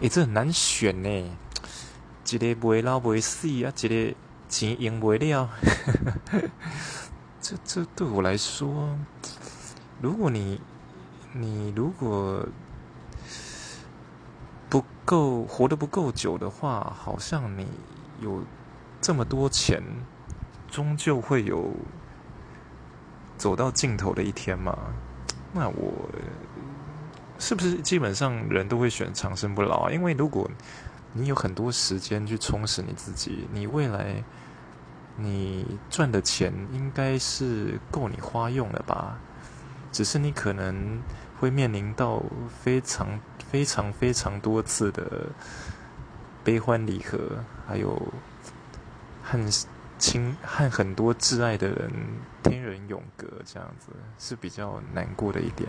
诶，这很难选呢。一个不会老不会死啊，一个钱用不了。这这对我来说，如果你你如果不够活得不够久的话，好像你有这么多钱，终究会有走到尽头的一天嘛？那我是不是基本上人都会选长生不老啊？因为如果你有很多时间去充实你自己，你未来你赚的钱应该是够你花用的吧？只是你可能会面临到非常非常非常多次的悲欢离合，还有和亲和很多挚爱的人天人永隔，这样子是比较难过的一点。